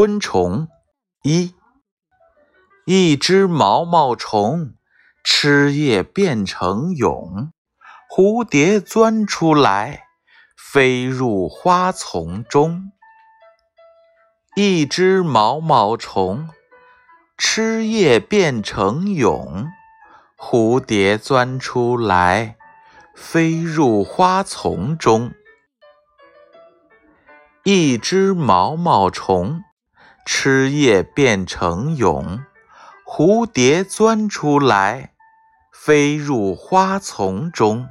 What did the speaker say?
昆虫一，一只毛毛虫吃叶变成蛹，蝴蝶钻出来，飞入花丛中。一只毛毛虫吃叶变成蛹，蝴蝶钻出来，飞入花丛中。一只毛毛虫吃叶变成蛹，蝴蝶钻出来，飞入花丛中。